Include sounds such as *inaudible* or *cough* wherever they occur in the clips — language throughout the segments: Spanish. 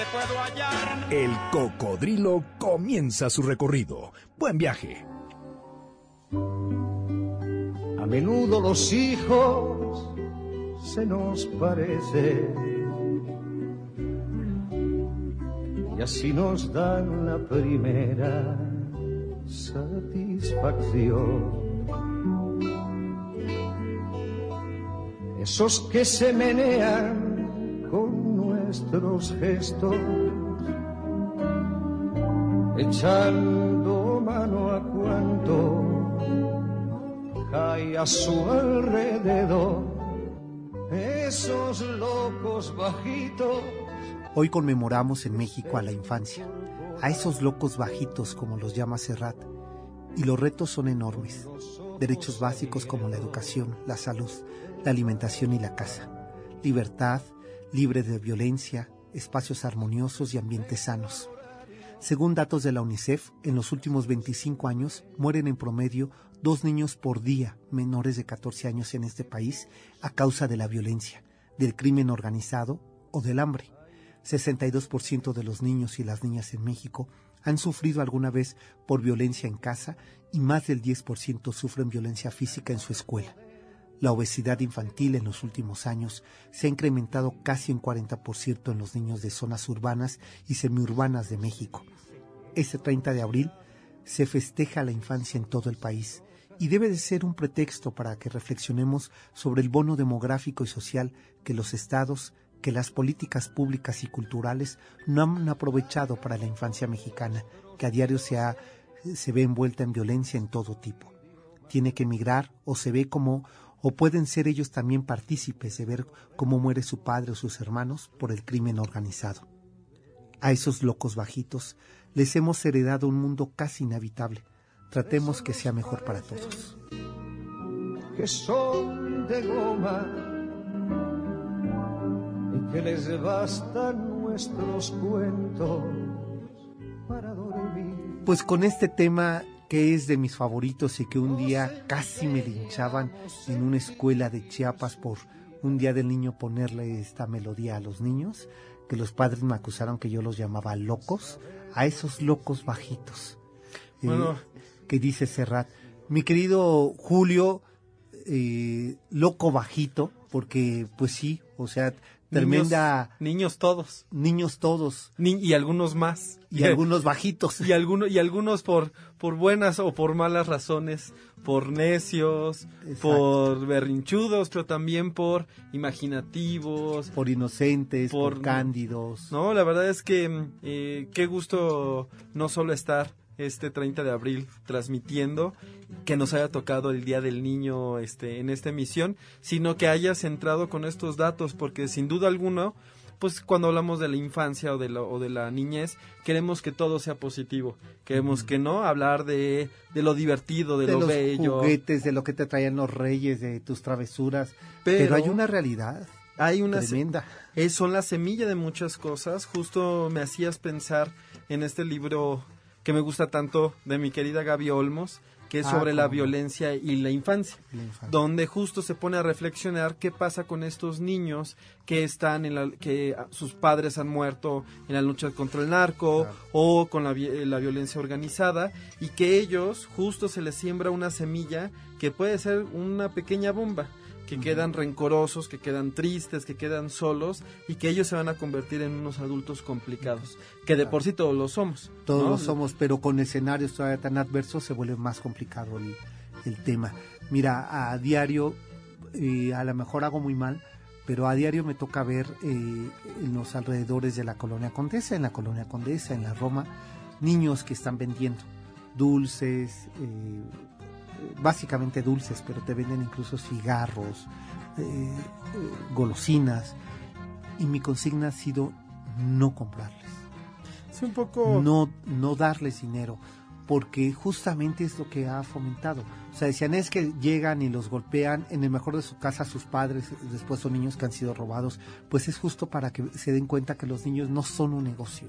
te puedo hallar. El Cocodrilo comienza su recorrido. Buen viaje. A menudo los hijos se nos parecen y así nos dan la primera satisfacción. Esos que se menean con nuestros gestos, echando mano a cuanto hay a su alrededor. Esos locos bajitos. Hoy conmemoramos en México a la infancia, a esos locos bajitos como los llama Serrat, y los retos son enormes. Derechos básicos como la educación, la salud, la alimentación y la casa. Libertad, libre de violencia, espacios armoniosos y ambientes sanos. Según datos de la UNICEF, en los últimos 25 años mueren en promedio dos niños por día menores de 14 años en este país a causa de la violencia, del crimen organizado o del hambre. 62% de los niños y las niñas en México han sufrido alguna vez por violencia en casa y más del 10% sufren violencia física en su escuela. La obesidad infantil en los últimos años se ha incrementado casi un 40% en los niños de zonas urbanas y semiurbanas de México. Este 30 de abril se festeja la infancia en todo el país y debe de ser un pretexto para que reflexionemos sobre el bono demográfico y social que los estados, que las políticas públicas y culturales no han aprovechado para la infancia mexicana, que a diario se, ha, se ve envuelta en violencia en todo tipo. Tiene que emigrar o se ve como o pueden ser ellos también partícipes de ver cómo muere su padre o sus hermanos por el crimen organizado. A esos locos bajitos les hemos heredado un mundo casi inhabitable. Tratemos que sea mejor para todos. que son de goma y que les bastan nuestros cuentos para dormir. Pues con este tema que es de mis favoritos y que un día casi me linchaban en una escuela de Chiapas por un día del niño ponerle esta melodía a los niños, que los padres me acusaron que yo los llamaba locos, a esos locos bajitos. Eh, Bueno. que dice Serrat. Mi querido Julio, eh, loco bajito, porque pues sí, o sea, tremenda... Niños, niños todos. Niños todos Ni- y algunos más. y algunos bajitos. *laughs* Y, alguno- y algunos por, por buenas o por malas razones, por necios, Exacto. por berrinchudos, pero también por imaginativos. por inocentes, por, Por- cándidos. No, la verdad es que mm, eh, qué gusto no solo estar este 30 de abril transmitiendo que nos haya tocado el Día del Niño este en esta emisión, sino que hayas entrado con estos datos porque sin duda alguna pues cuando hablamos de la infancia o de, la, o de la niñez, queremos que todo sea positivo. Queremos que no hablar de, de lo divertido, de, de lo los bello. juguetes, de lo que te traían los reyes, de tus travesuras. Pero- Pero, hay una realidad Hay una tremenda. Eh, son la semilla de muchas cosas. Justo me hacías pensar en este libro que me gusta tanto de mi querida Gaby Olmos, que es Ah, sobre la cómo violencia y la infancia, La infancia. donde justo se pone a reflexionar qué pasa con estos niños que están en la que sus padres han muerto en la lucha contra el narco Claro. o con la, eh, la violencia organizada y que ellos justo se les siembra una semilla que puede ser una pequeña bomba que quedan rencorosos, que quedan tristes, que quedan solos y que ellos se van a convertir en unos adultos complicados, que de por sí todos lo somos. Todos ¿no? lo somos, pero con escenarios todavía tan adversos se vuelve más complicado el, el tema. Mira, a diario, eh, a lo mejor hago muy mal, pero a diario me toca ver eh, en los alrededores de la colonia Condesa, en la colonia Condesa, en la Roma, niños que están vendiendo dulces, eh, básicamente dulces, pero te venden incluso cigarros, eh, eh, golosinas, y mi consigna ha sido no comprarles. Sí, un poco... no, no darles dinero, porque justamente es lo que ha fomentado. O sea, decían es que llegan y los golpean, en el mejor de su casa sus padres, después son niños que han sido robados, pues es justo para que se den cuenta que los niños no son un negocio.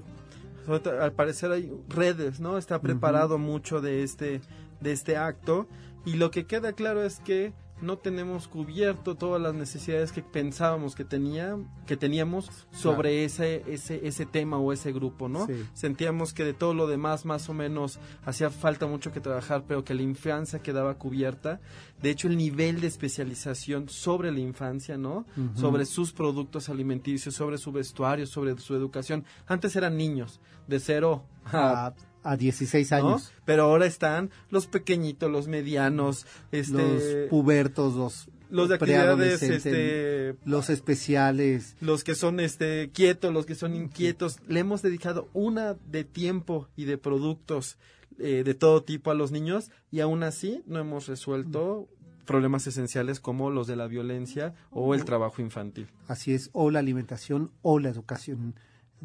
al parecer hay redes, ¿no? Está preparado mucho de este, de este acto y lo que queda claro es que no tenemos cubierto todas las necesidades que pensábamos que tenía que teníamos sobre ese ese ese tema o ese grupo no sentíamos que de todo lo demás más o menos hacía falta mucho que trabajar pero que la infancia quedaba cubierta. De hecho el nivel de especialización sobre la infancia no sobre sus productos alimenticios sobre su vestuario sobre su educación. Antes eran niños de cero a a 16 años. Pero ahora están los pequeñitos, los medianos, este, los pubertos, los los de actividades este los especiales. los que son este quietos los que son inquietos. Le hemos dedicado una de tiempo y de productos eh, de todo tipo a los niños y aún así no hemos resuelto problemas esenciales como los de la violencia o el trabajo infantil. Así es o la alimentación o la educación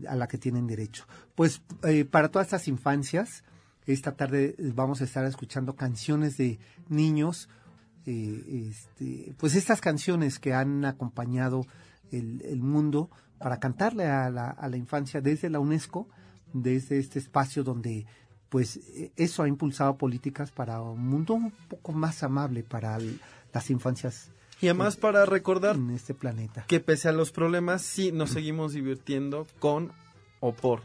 a la que tienen derecho. Pues eh, para todas estas infancias, esta tarde vamos a estar escuchando canciones de niños, eh, este, pues estas canciones que han acompañado el, mundo para cantarle a la, a la, infancia desde la UNESCO, desde este espacio donde pues eso ha impulsado políticas para un mundo un poco más amable para las infancias y además para recordar en este planeta. que pese a los problemas sí nos seguimos divirtiendo con o por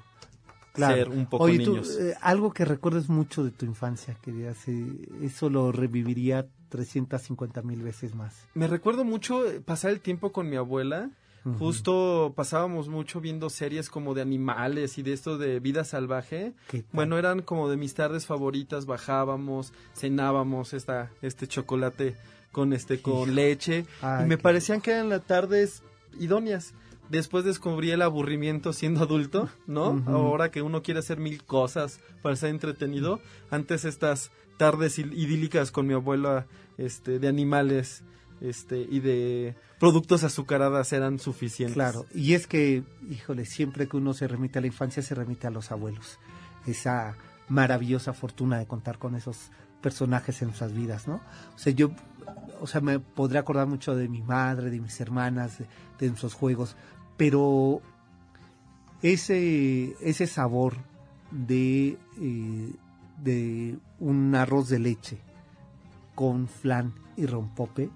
ser un poco niños. Eh, algo que recuerdes mucho de tu infancia, que eh, eso lo reviviría 350 mil veces más. Me recuerdo mucho eh, pasar el tiempo con mi abuela. Justo pasábamos mucho viendo series como de animales y de esto de vida salvaje. Bueno, eran como de mis tardes favoritas, bajábamos, cenábamos esta, este chocolate con este con leche y me parecían que eran las tardes idóneas. Después descubrí el aburrimiento siendo adulto, ¿no? Ahora que uno quiere hacer mil cosas para ser entretenido, antes estas tardes idílicas con mi abuela este de animales este y de productos azucaradas eran suficientes. Claro, y es que, híjole, siempre que uno se remite a la infancia se remite a los abuelos. Esa maravillosa fortuna de contar con esos personajes en nuestras vidas, ¿no? O sea, yo o sea, me podría acordar mucho de mi madre, de mis hermanas, de, nuestros juegos, pero ese, ese sabor de, eh, de un arroz de leche con flan y rompope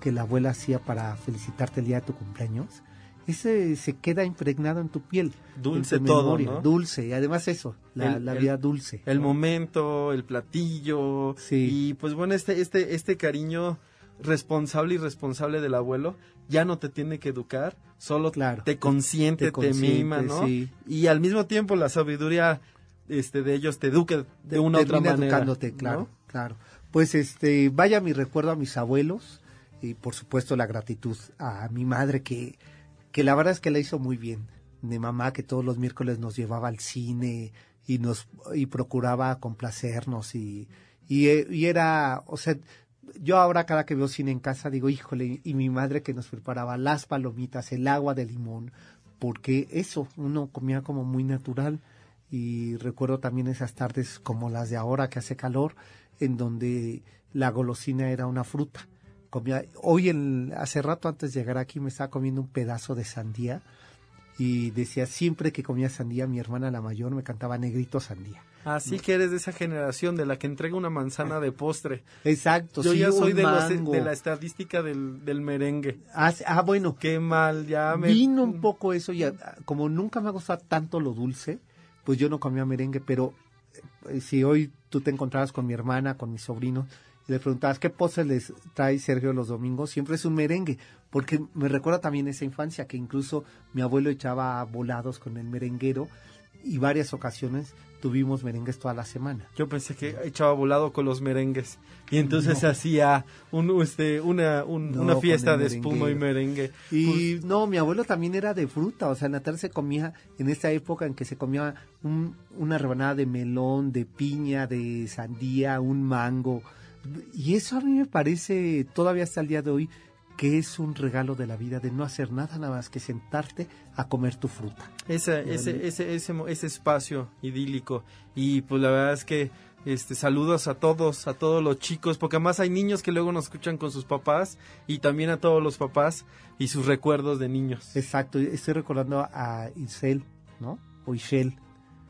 que la abuela hacía para felicitarte el día de tu cumpleaños, ese se queda impregnado en tu piel. Dulce todo, Dulce, y además eso, la, vida dulce. El momento, el platillo. Sí. Y pues bueno, este, este, este cariño responsable y responsable del abuelo ya no te tiene que educar, solo te consiente, te, mima, ¿no? Y al mismo tiempo la sabiduría este de ellos te eduque de una u otra manera. educándote, claro, claro. Pues este, vaya mi recuerdo a mis abuelos y por supuesto la gratitud a mi madre que que la verdad es que la hizo muy bien. De mamá que todos los miércoles nos llevaba al cine y nos y procuraba complacernos y, y, y era, o sea, yo ahora cada que veo cine en casa digo, híjole, y mi madre que nos preparaba las palomitas, el agua de limón, porque eso, uno comía como muy natural y recuerdo también esas tardes como las de ahora que hace calor, en donde la golosina era una fruta comía, hoy el, hace rato antes de llegar aquí me estaba comiendo un pedazo de sandía y decía siempre que comía sandía mi hermana la mayor me cantaba negrito sandía. Así que eres de esa generación de la que entrega una manzana de postre. Exacto. Yo ya soy de, de, la estadística del, del merengue. Ah, ah, bueno. Qué mal, ya me... Vino un poco eso, ya, como nunca me ha gustado tanto lo dulce, pues yo no comía merengue, pero eh, si hoy tú te encontrabas con mi hermana, con mis sobrinos, le preguntabas qué postre les trae Sergio los domingos, siempre es un merengue, porque me recuerda también esa infancia que incluso mi abuelo echaba volados con el merenguero y varias ocasiones tuvimos merengues toda la semana. Yo pensé que echaba volado con los merengues y entonces se hacía un, este, una, una fiesta de espuma y merengue. Y pues no, mi abuelo también era de fruta, o sea, en la tarde se comía, en esta época en que se comía una rebanada de melón, de piña, de sandía, un mango, y eso a mí me parece, todavía hasta el día de hoy, que es un regalo de la vida de no hacer nada nada más que sentarte a comer tu fruta. Ese, ese, ese, ese, ese espacio idílico y pues la verdad es que este, saludos a todos, a todos los chicos, porque además hay niños que luego nos escuchan con sus papás y también a todos los papás y sus recuerdos de niños. Exacto, estoy recordando a Isel, ¿no? O Ishel,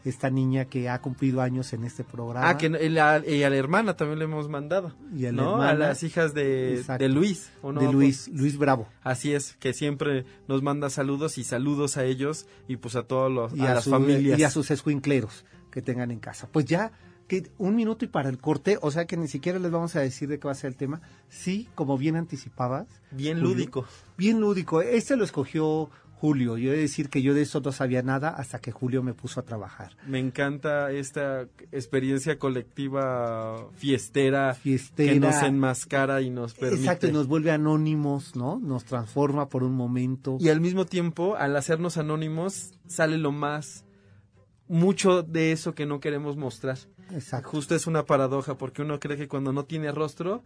esta niña que ha cumplido años en este programa. Ah, que la, y a la hermana también le hemos mandado. Y a, la ¿no? hermana, a las hijas de, Luis. ¿o no? de Luis, Luis Bravo. Así es, que siempre nos manda saludos y saludos a ellos y pues a todos los, y a, a, las su- familias. y a sus escuincleros que tengan en casa. Pues ya que un minuto y para el corte, o sea que ni siquiera les vamos a decir de qué va a ser el tema. Sí, como bien anticipabas. Bien lúdico. Bien lúdico. Este lo escogió Julio. Yo he de decir que yo de eso no sabía nada hasta que Julio me puso a trabajar. Me encanta esta experiencia colectiva fiestera, Fiestera. que nos enmascara y nos permite. Exacto, y nos vuelve anónimos, ¿no? Nos transforma por un momento. Y al mismo tiempo, al hacernos anónimos, sale lo más, mucho de eso que no queremos mostrar. Exacto. Justo es una paradoja, porque uno cree que cuando no tiene rostro,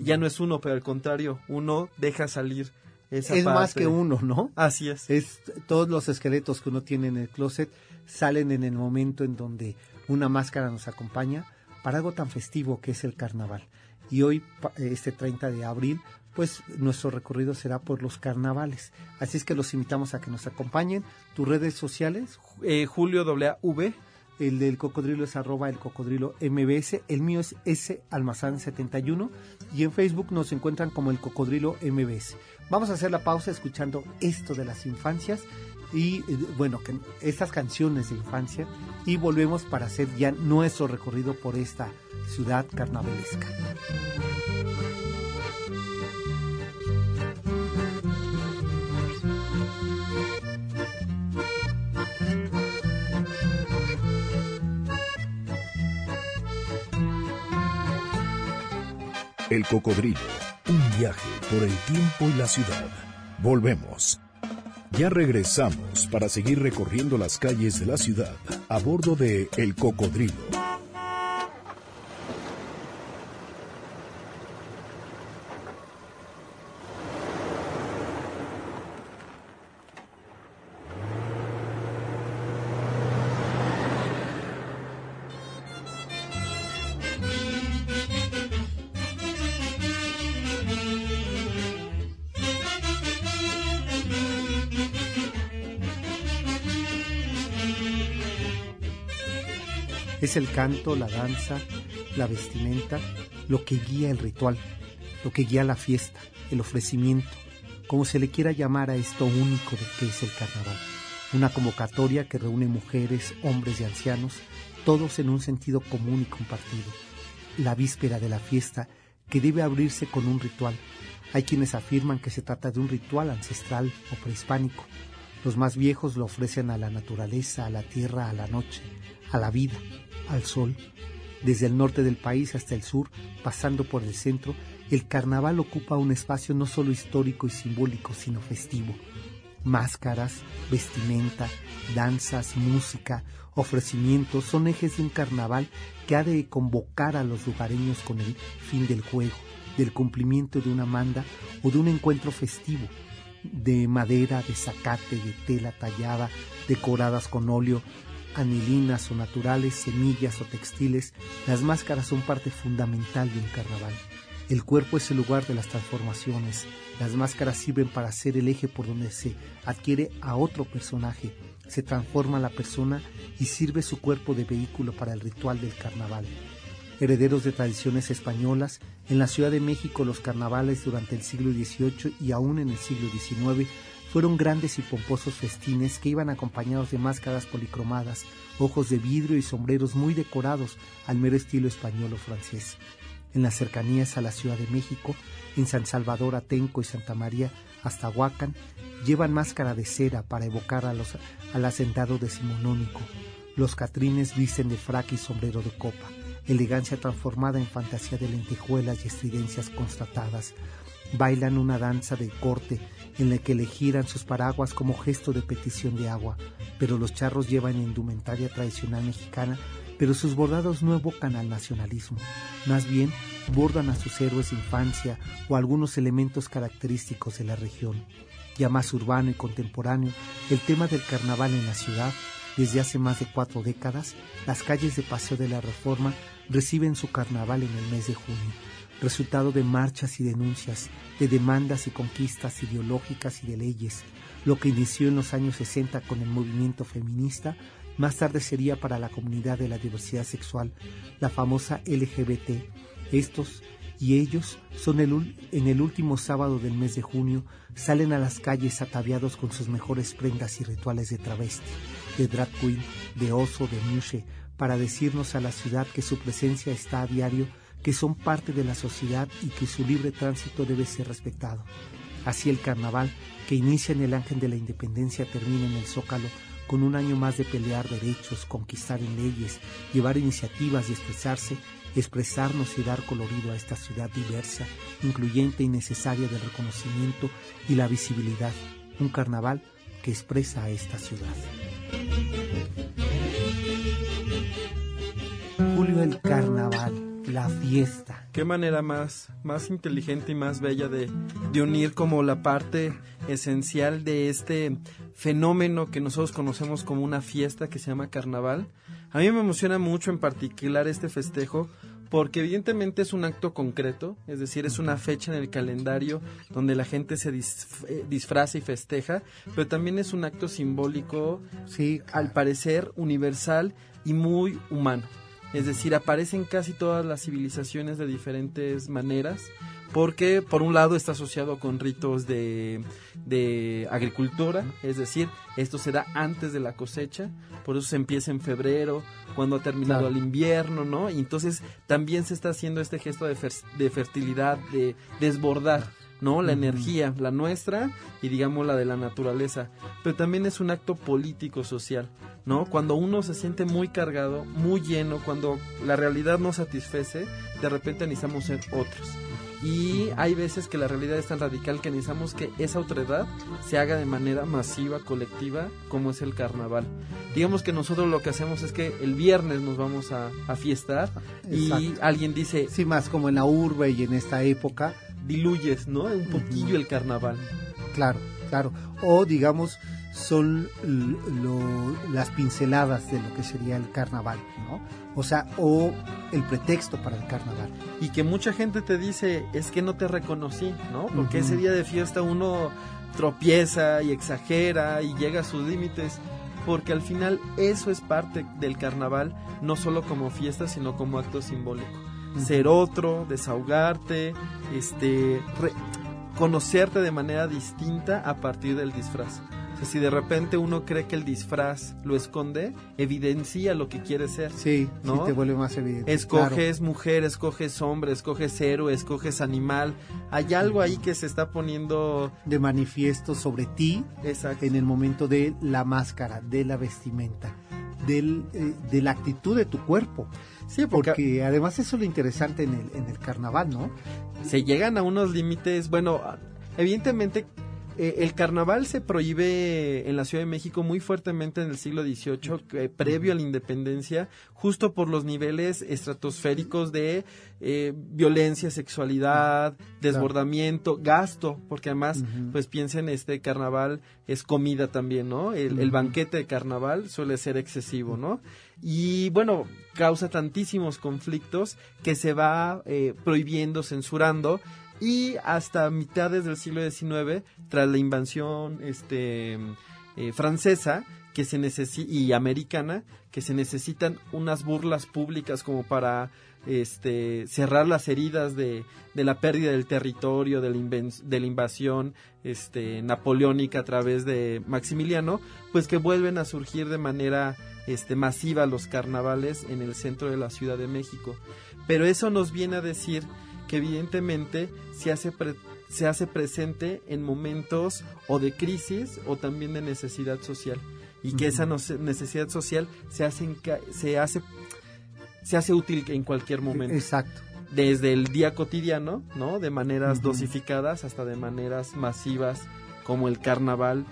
ya no es uno, pero al contrario, uno deja salir esa Es más que uno, ¿no? Así es. Es todos los esqueletos que uno tiene en el closet salen en el momento en donde una máscara nos acompaña para algo tan festivo que es el carnaval. Y hoy, este 30 de abril, pues nuestro recorrido será por los carnavales. Así es que los invitamos a que nos acompañen. Tus redes sociales, Eh, Julio W. el del cocodrilo es arroba el cocodrilo MBS, el mío es S Almazán 71 y en Facebook nos encuentran como el cocodrilo MBS. Vamos a hacer la pausa escuchando esto de las infancias y eh, bueno, que estas canciones de infancia y volvemos para hacer ya nuestro recorrido por esta ciudad carnavalesca. El cocodrilo, un viaje por el tiempo y la ciudad. Volvemos. Ya regresamos para seguir recorriendo las calles de la ciudad a bordo de El Cocodrilo. El canto, la danza, la vestimenta, lo que guía el ritual, lo que guía la fiesta, el ofrecimiento, como se le quiera llamar a esto único de que es el carnaval. Una convocatoria que reúne mujeres, hombres y ancianos, todos en un sentido común y compartido. La víspera de la fiesta que debe abrirse con un ritual. Hay quienes afirman que se trata de un ritual ancestral o prehispánico. Los más viejos lo ofrecen a la naturaleza, a la tierra, a la noche, a la vida, al sol. Desde el norte del país hasta el sur, pasando por el centro, el carnaval ocupa un espacio no solo histórico y simbólico, sino festivo. Máscaras, vestimenta, danzas, música, ofrecimientos son ejes de un carnaval que ha de convocar a los lugareños con el fin del juego, del cumplimiento de una manda o de un encuentro festivo, de madera, de zacate, de tela tallada, decoradas con óleo, anilinas o naturales, semillas o textiles, las máscaras son parte fundamental de un carnaval. El cuerpo es el lugar de las transformaciones. Las máscaras sirven para ser el eje por donde se adquiere a otro personaje, se transforma la persona y sirve su cuerpo de vehículo para el ritual del carnaval. Herederos de tradiciones españolas, en la Ciudad de México los carnavales durante el siglo XVIII y aún en el siglo XIX fueron grandes y pomposos festines que iban acompañados de máscaras policromadas, ojos de vidrio y sombreros muy decorados al mero estilo español o francés. En las cercanías a la Ciudad de México, en San Salvador, Atenco y Santa María, hasta Huacan, llevan máscara de cera para evocar a los, al hacendado decimonónico. Los catrines visten de frac y sombrero de copa, elegancia transformada en fantasía de lentejuelas y estridencias constatadas. Bailan una danza de corte en la que le giran sus paraguas como gesto de petición de agua, pero los charros llevan indumentaria tradicional mexicana pero sus bordados no evocan al nacionalismo, más bien bordan a sus héroes de infancia o algunos elementos característicos de la región. Ya más urbano y contemporáneo, el tema del carnaval en la ciudad, desde hace más de cuatro décadas, las calles de Paseo de la Reforma reciben su carnaval en el mes de junio, resultado de marchas y denuncias, de demandas y conquistas ideológicas y de leyes. Lo que inició en los años 60 con el movimiento feminista, más tarde sería para la comunidad de la diversidad sexual, la famosa LGBT. Estos y ellos son el, en el último sábado del mes de junio, salen a las calles ataviados con sus mejores prendas y rituales de travesti, de drag queen, de oso, de mushe, para decirnos a la ciudad que su presencia está a diario, que son parte de la sociedad y que su libre tránsito debe ser respetado. Así el carnaval, que inicia en el Ángel de la Independencia, termina en el Zócalo, con un año más de pelear derechos, conquistar en leyes, llevar iniciativas y expresarse, expresarnos y dar colorido a esta ciudad diversa, incluyente y necesaria del reconocimiento y la visibilidad. Un carnaval que expresa a esta ciudad. Julio el carnaval, la fiesta. Qué manera más, más inteligente y más bella de, de unir como la parte esencial de este fenómeno que nosotros conocemos como una fiesta que se llama carnaval. A mí me emociona mucho en particular este festejo porque evidentemente es un acto concreto, es decir, es una fecha en el calendario donde la gente se eh, disfraza y festeja, pero también es un acto simbólico, sí, al parecer universal y muy humano. Es decir, aparecen casi todas las civilizaciones de diferentes maneras, porque por un lado está asociado con ritos de, de, agricultura, es decir, esto se da antes de la cosecha, por eso se empieza en febrero, cuando ha terminado el invierno, ¿no? Y entonces también se está haciendo este gesto de, de fertilidad, de desbordar. ¿No? La energía, la nuestra y digamos la de la naturaleza. Pero también es un acto político social, ¿no? Cuando uno se siente muy cargado, muy lleno, cuando la realidad no satisface, de repente necesitamos ser otros. Y hay veces que la realidad es tan radical que necesitamos que esa otredad se haga de manera masiva, colectiva, como es el carnaval. Digamos que nosotros lo que hacemos es que el viernes nos vamos a, a fiestar y alguien dice... Sí, más como en la urbe y en esta época, diluyes, ¿no? Un poquillo el carnaval. Claro, claro. O digamos, son las pinceladas de lo que sería el carnaval, ¿no? O sea, o el pretexto para el carnaval. Y que mucha gente te dice, es que no te reconocí, ¿no? Porque ese día de fiesta uno tropieza y exagera y llega a sus límites porque al final eso es parte del carnaval, no solo como fiesta, sino como acto simbólico ser otro, desahogarte, este, conocerte de manera distinta a partir del disfraz. O sea, si de repente uno cree que el disfraz lo esconde, evidencia lo que quiere ser. Sí, ¿no? te vuelve más evidente. Escoges mujer, escoges hombre, escoges héroe, escoges animal. Hay algo ahí que se está poniendo de manifiesto sobre ti Exacto. en el momento de la máscara, de la vestimenta, del, eh, de la actitud de tu cuerpo. Sí, porque, además eso es lo interesante en el, en el carnaval, ¿no? Se llegan a unos límites, bueno, evidentemente eh, el carnaval se prohíbe en la Ciudad de México muy fuertemente en el siglo XVIII, previo a la independencia, justo por los niveles estratosféricos de eh, violencia, sexualidad, desbordamiento, gasto, porque además, pues piensen, este carnaval es comida también, ¿no? El, el, banquete de carnaval suele ser excesivo, ¿no? Y bueno, causa tantísimos conflictos que se va eh, prohibiendo, censurando y hasta mitades del siglo XIX, tras la invasión este, eh, francesa que se y americana, que se necesitan unas burlas públicas como para este, cerrar las heridas de, de la pérdida del territorio, de la, de la invasión este, napoleónica a través de Maximiliano, pues que vuelven a surgir de manera este, masiva los carnavales en el centro de la Ciudad de México. Pero eso nos viene a decir que evidentemente se hace, se hace presente en momentos o de crisis o también de necesidad social y que esa necesidad social se hace, se hace se hace útil en cualquier momento. Exacto. Desde el día cotidiano, ¿no? De maneras dosificadas hasta de maneras masivas como el carnaval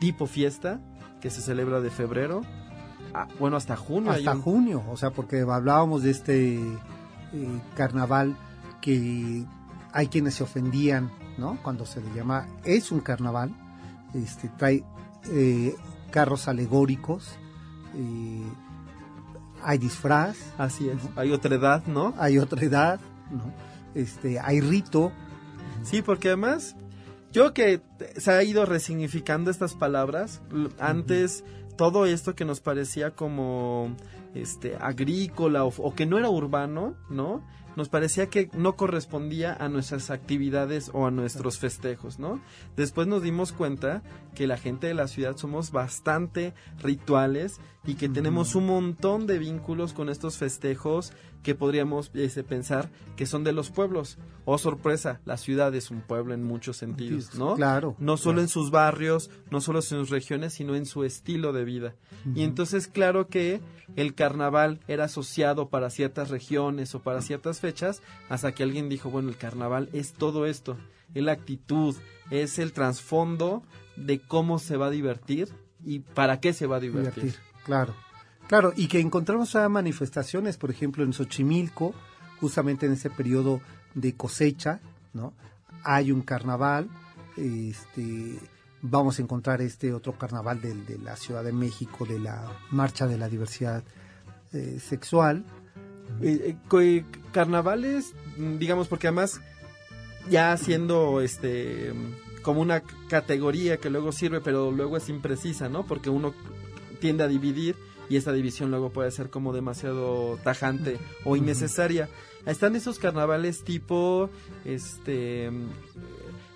tipo fiesta que se celebra de febrero bueno, hasta junio. hasta un- junio, o sea, porque hablábamos de este eh, carnaval que hay quienes se ofendían, ¿no? Cuando se le llama, es un carnaval, este, trae eh, carros alegóricos, eh, hay disfraz, Así es. Hay otra edad, ¿no? hay otra edad, ¿no? Este, hay rito, Sí, porque además, yo que se ha ido resignificando estas palabras, antes todo esto que nos parecía como este agrícola o, o que no era urbano, ¿no? Nos parecía que no correspondía a nuestras actividades o a nuestros festejos, ¿no? Después nos dimos cuenta que la gente de la ciudad somos bastante rituales y que tenemos un montón de vínculos con estos festejos que podríamos este, pensar que son de los pueblos. Oh, sorpresa, la ciudad es un pueblo en muchos sentidos, ¿no? Claro, No solo claro. en sus barrios, no solo en sus regiones, sino en su estilo de vida. Y entonces, claro que el carnaval era asociado para ciertas regiones o para ciertas fechas, hasta que alguien dijo, bueno, el carnaval es todo esto, es la actitud, es el trasfondo de cómo se va a divertir y para qué se va a divertir. divertir, claro. Claro, y que encontramos a manifestaciones, por ejemplo, en Xochimilco, justamente en ese periodo de cosecha, ¿no? Hay un carnaval, este, vamos a encontrar este otro carnaval del- de, la Ciudad de México, de la Marcha de la Diversidad eh, Sexual. Eh, eh, carnavales, mm, digamos, porque además ya siendo este como una categoría que luego sirve, pero luego es imprecisa, ¿no? Porque uno tiende a dividir y esta división luego puede ser como demasiado tajante o innecesaria. Están esos carnavales tipo este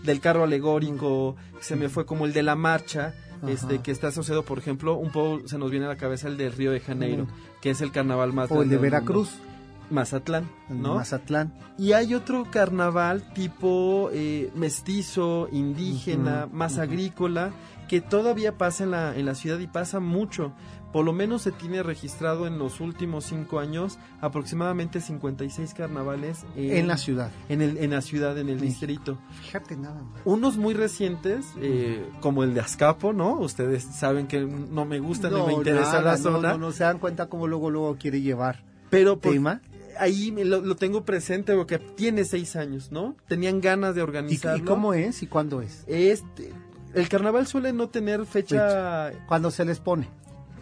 del carro alegórico, se me fue como el de la marcha, este Ajá. que está asociado, por ejemplo, un poco se nos viene a la cabeza el de Río de Janeiro, que es el carnaval más O el de del Veracruz, mundo. Mazatlán, ¿no? Mazatlán. Y hay otro carnaval tipo eh, mestizo, indígena, más agrícola, que todavía pasa en la, en la ciudad y pasa mucho. Por lo menos se tiene registrado en los últimos cinco años aproximadamente 56 carnavales En la ciudad. en, el, en la ciudad, en el distrito. Fíjate nada más. Unos muy recientes, eh, como el de Azcapo, ¿no? Ustedes saben que no me gusta ni me interesa nada, la zona, No, no, se dan cuenta cómo luego, luego quiere llevar pero por- tema. ahí lo, lo tengo presente porque tiene seis años, ¿no? Tenían ganas de ¿Y, organizarlo. y cómo es y cuándo es? Este, el carnaval suele no tener fecha, ¿Cuándo se les pone?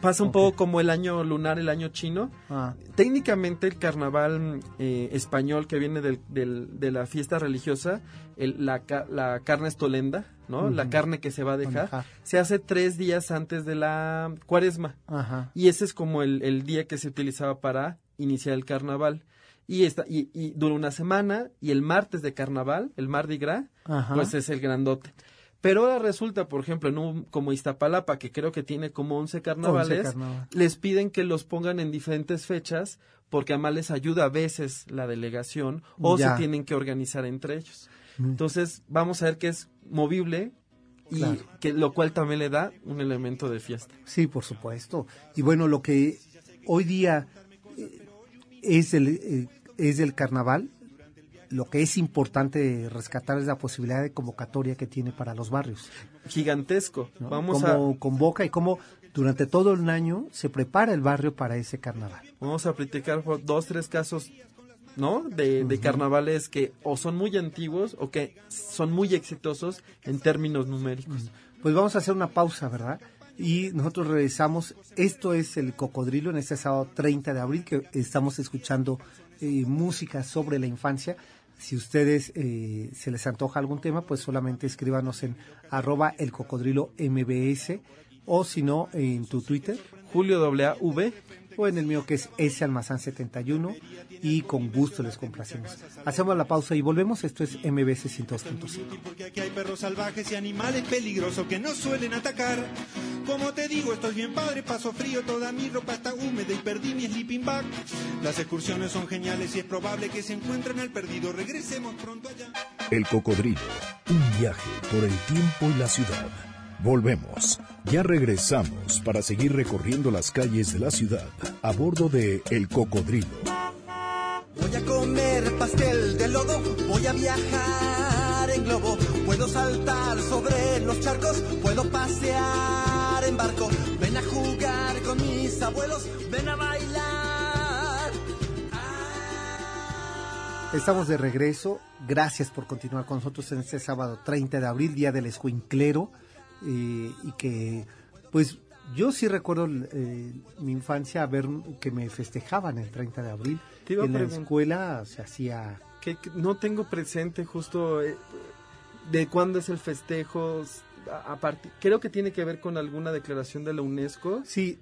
pasa un poco como el año lunar, el año chino. Ah, Técnicamente el carnaval eh, español que viene del- del- de la fiesta religiosa, el- la, la carne estolenda, ¿no? La carne que se va a dejar, se hace tres días antes de la cuaresma. ajá. Y ese es como el, el día que se utilizaba para iniciar el carnaval. Y, esta, y, y dura una semana y el martes de carnaval, el Mardi Gras, Ajá. pues es el grandote. Pero ahora resulta, por ejemplo, en un, como Iztapalapa, que creo que tiene como 11 carnavales, carnaval. les piden que los pongan en diferentes fechas porque además les ayuda a veces la delegación o Ya. se tienen que organizar entre ellos. Mm. Entonces, vamos a ver que es movible y Claro. que lo cual también le da un elemento de fiesta. Sí, por supuesto. Y bueno, lo que hoy día eh, es el, eh, es el carnaval, lo que es importante rescatar es la posibilidad de convocatoria que tiene para los barrios. Gigantesco. ¿no? Vamos a cómo convoca y cómo durante todo el año se prepara el barrio para ese carnaval. Vamos a platicar dos, tres casos, ¿no? De, de carnavales que o son muy antiguos o que son muy exitosos en términos numéricos. Pues vamos a hacer una pausa, ¿verdad? Y nosotros regresamos. Esto es el Cocodrilo en este sábado 30 de abril que estamos escuchando eh, música sobre la infancia. Si ustedes eh, se les antoja algún tema, pues solamente escríbanos en arroba el cocodrilo mbs o si no en tu Twitter Julio W. o en el mío que es S Almazán 71 y con gusto les complacemos. Hacemos la pausa y volvemos. Esto es MBS 102.5. Porque aquí hay perros salvajes y animales peligrosos que no suelen atacar. Como te digo, estoy bien padre, paso frío, toda mi ropa está húmeda y perdí mi sleeping bag. Las excursiones son geniales y es probable que se encuentren al perdido. Regresemos pronto allá. El Cocodrilo, un viaje por el tiempo y la ciudad. Volvemos. Ya regresamos para seguir recorriendo las calles de la ciudad a bordo de El Cocodrilo. Voy a comer pastel de lodo, voy a viajar en globo, puedo saltar sobre los charcos, puedo pasear en barco, ven a jugar con mis abuelos, ven a bailar. Estamos de regreso. Gracias por continuar con nosotros en este sábado 30 de abril, Día del Escuinclero. Eh, y que, pues, yo sí recuerdo eh, mi infancia ver que me festejaban el 30 de abril. Te iba a En la escuela se hacía... que, que no tengo presente justo eh, de cuándo es el festejo. A, a creo que tiene que ver con alguna declaración de la UNESCO. Sí,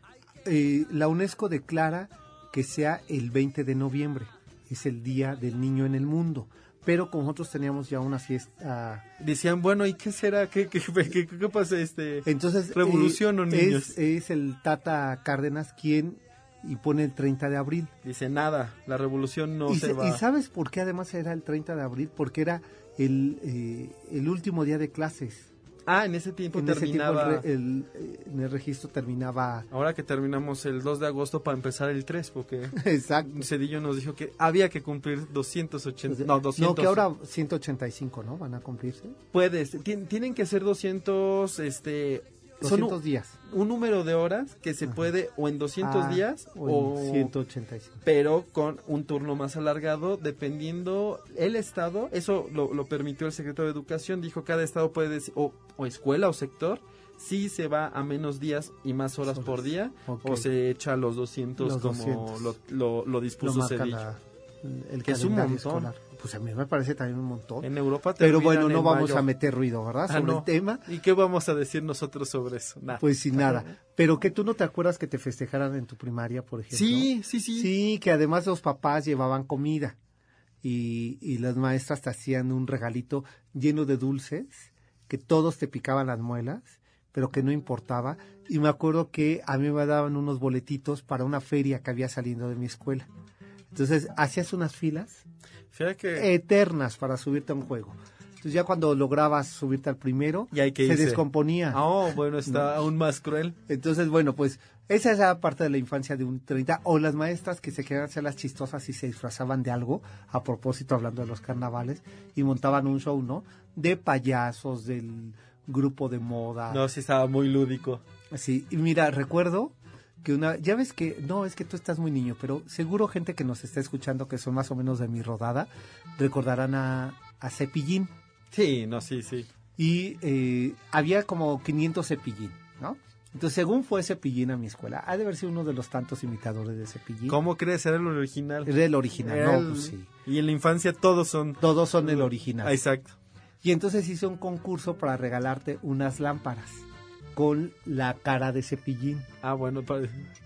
eh, la UNESCO declara que sea el 20 de noviembre. Es el Día del Niño en el Mundo. Pero como nosotros teníamos ya una fiesta... Decían, bueno, ¿y qué será? ¿Qué, qué, *laughs* qué, qué pasa? Este, Entonces, ¿Revolución eh, o niños? Es, es el Tata Cárdenas quien y pone el 30 de abril. Dice, nada, la revolución no y, se se- va. ¿Y sabes por qué además era el 30 de abril? Porque era el, eh, el último día de clases. Ah, en ese tiempo En ese tiempo terminaba. el el, eh, en el registro terminaba... Ahora que terminamos el 2 de agosto para empezar el 3, porque *laughs* Exacto. Cedillo nos dijo que había que cumplir 280. No, 200. No, que ahora 185, ¿no? Van a cumplirse. Puedes, tien- tienen que ser 200, este... son 200 un, días. un número de horas que se puede o en 200 Ah, días o o... en 185. pero con un turno más alargado dependiendo el estado, eso lo, lo permitió el secretario de Educación, dijo cada estado puede decir, o, o escuela o sector, si se va a menos días y más horas por día, o se echa los 200 Los como 200. Lo, lo, lo dispuso Cedillo. la- el Que es un montón. escolar. Pues a mí me parece también un montón. En Europa Pero bueno, no vamos mayo. a meter ruido, ¿verdad? Ah, Sobre no. el tema. ¿Y qué vamos a decir nosotros sobre eso? Nada. Pues sin nada. Pero que tú no te acuerdas que te festejaran en tu primaria, por ejemplo. sí, sí, sí, Sí, que además los papás llevaban comida y, y las maestras te hacían un regalito lleno de dulces, que todos te picaban las muelas, pero que no importaba. Y me acuerdo que a mí me daban unos boletitos para una feria que había saliendo de mi escuela. Entonces hacías unas filas Que eternas para subirte a un juego. Entonces ya cuando lograbas subirte al primero, Y hay que se descomponía. Oh, bueno, está aún más cruel. Entonces, bueno, pues esa es la parte de la infancia de un 30. O las maestras que se querían hacer las chistosas y se disfrazaban de algo, a propósito, hablando de los carnavales, y montaban un show, ¿no? De payasos, del grupo de moda. No, sí estaba muy lúdico. Sí, y mira, recuerdo que una, ya ves que, no, es que tú estás muy niño, pero seguro gente que nos está escuchando, que son más o menos de mi rodada, recordarán a, a Cepillín. Sí, no, sí, sí. Y eh, había como 500 Cepillín, ¿no? Entonces, según fue Cepillín a mi escuela, ha de haber sido uno de los tantos imitadores de Cepillín. ¿Cómo crees? Era el original. Era el original, no, pues sí. Y en la infancia todos son... Todos son el original. Exacto. Y entonces hice un concurso para regalarte unas lámparas con la cara de Cepillín. Ah, bueno,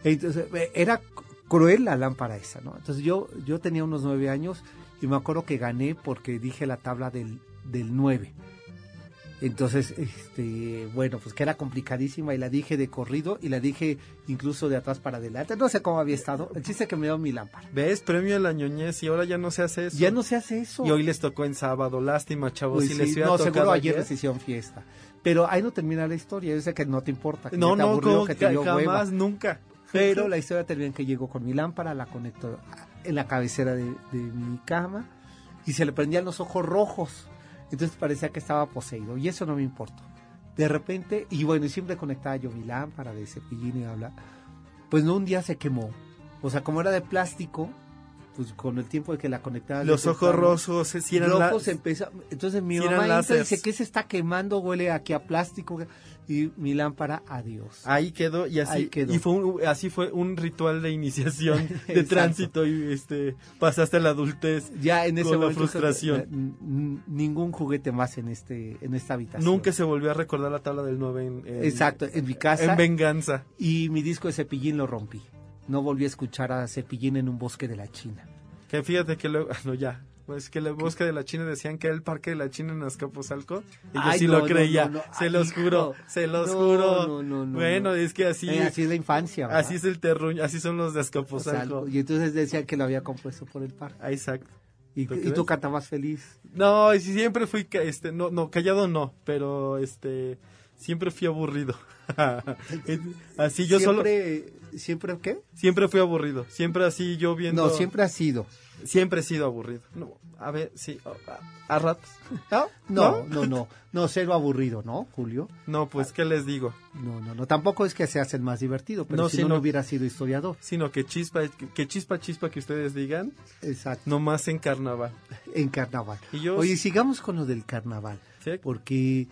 Entonces, eh, era cruel la lámpara esa, ¿no? Entonces yo, yo tenía unos nueve años y me acuerdo que gané porque dije la tabla del, del nueve. Entonces, este, bueno, pues que era complicadísima y la dije de corrido y la dije incluso de atrás para adelante. No sé cómo había estado. El chiste que me dio mi lámpara. ¿ves? Premio a la ñoñez y ahora ya no se hace eso. Ya no se hace eso. Y hoy les tocó en sábado. Lástima, chavos. Pues si sí, les hubiera no, tocado seguro ayer les hicieron fiesta. Pero ahí no termina la historia. Yo sé que no te importa. que No, te no, aburrió, como que te dio jamás, hueva. nunca. Pero *laughs* la historia termina en que llegó con mi lámpara, la conectó en la cabecera de, de mi cama y se le prendían los ojos rojos. Entonces parecía que estaba poseído y eso no me importó. De repente, y bueno, y siempre conectaba yo mi lámpara de cepillín y habla. Pues no, un día se quemó. O sea, como era de plástico, pues con el tiempo de que la conectaba. Los ojos rojos, sí eran la- rojos empezó- Entonces mi eran mamá entra y láseres. dice, ¿qué se está quemando? Huele aquí a plástico. Y mi lámpara, adiós. Ahí quedó y así Ahí quedó. y fue un, así fue un ritual de iniciación *laughs* de tránsito y este pasaste a la adultez. ya en ese con la frustración. eh, ningún juguete más en este en esta habitación Nunca se volvió a recordar la tabla del 9 en, en- exacto en mi casa en venganza. y mi disco de Cepillín lo rompí no volví a escuchar a Cepillín en un bosque de la China Que fíjate que luego, *laughs* no ya, pues que el bosque de la China decían que era el parque de la China en Azcapotzalco y yo Ay, sí no, lo creía, no, no. se Ay, los juro, se los No, juro. no, no, no, bueno, no. es que así, Eh, así es la infancia ¿verdad? así es el terruño, así son los de O sea, Azcapotzalco. y entonces decían que lo había compuesto por el parque Ah, exacto. y, ¿Tú y tú cantabas feliz No, y si siempre fui, este, no, no, callado no, pero este, siempre fui aburrido. *laughs* *laughs* así yo solo... Siempre, ¿Siempre qué? Siempre fui aburrido. Siempre así yo viendo... No, siempre ha sido. Siempre he sido aburrido. No, a ver, sí, a, a ratos. ¿No? No, no, no, no, cero aburrido, ¿no, Julio? No, pues, ¿qué les digo? No, no, no, tampoco es que se hacen más divertido, pero No, si sino- no, no hubiera sido historiador. Sino que chispa, que chispa, chispa que ustedes digan, Exacto, nomás en carnaval. en carnaval. Y yo- Oye, sigamos con lo del carnaval, ¿sí? porque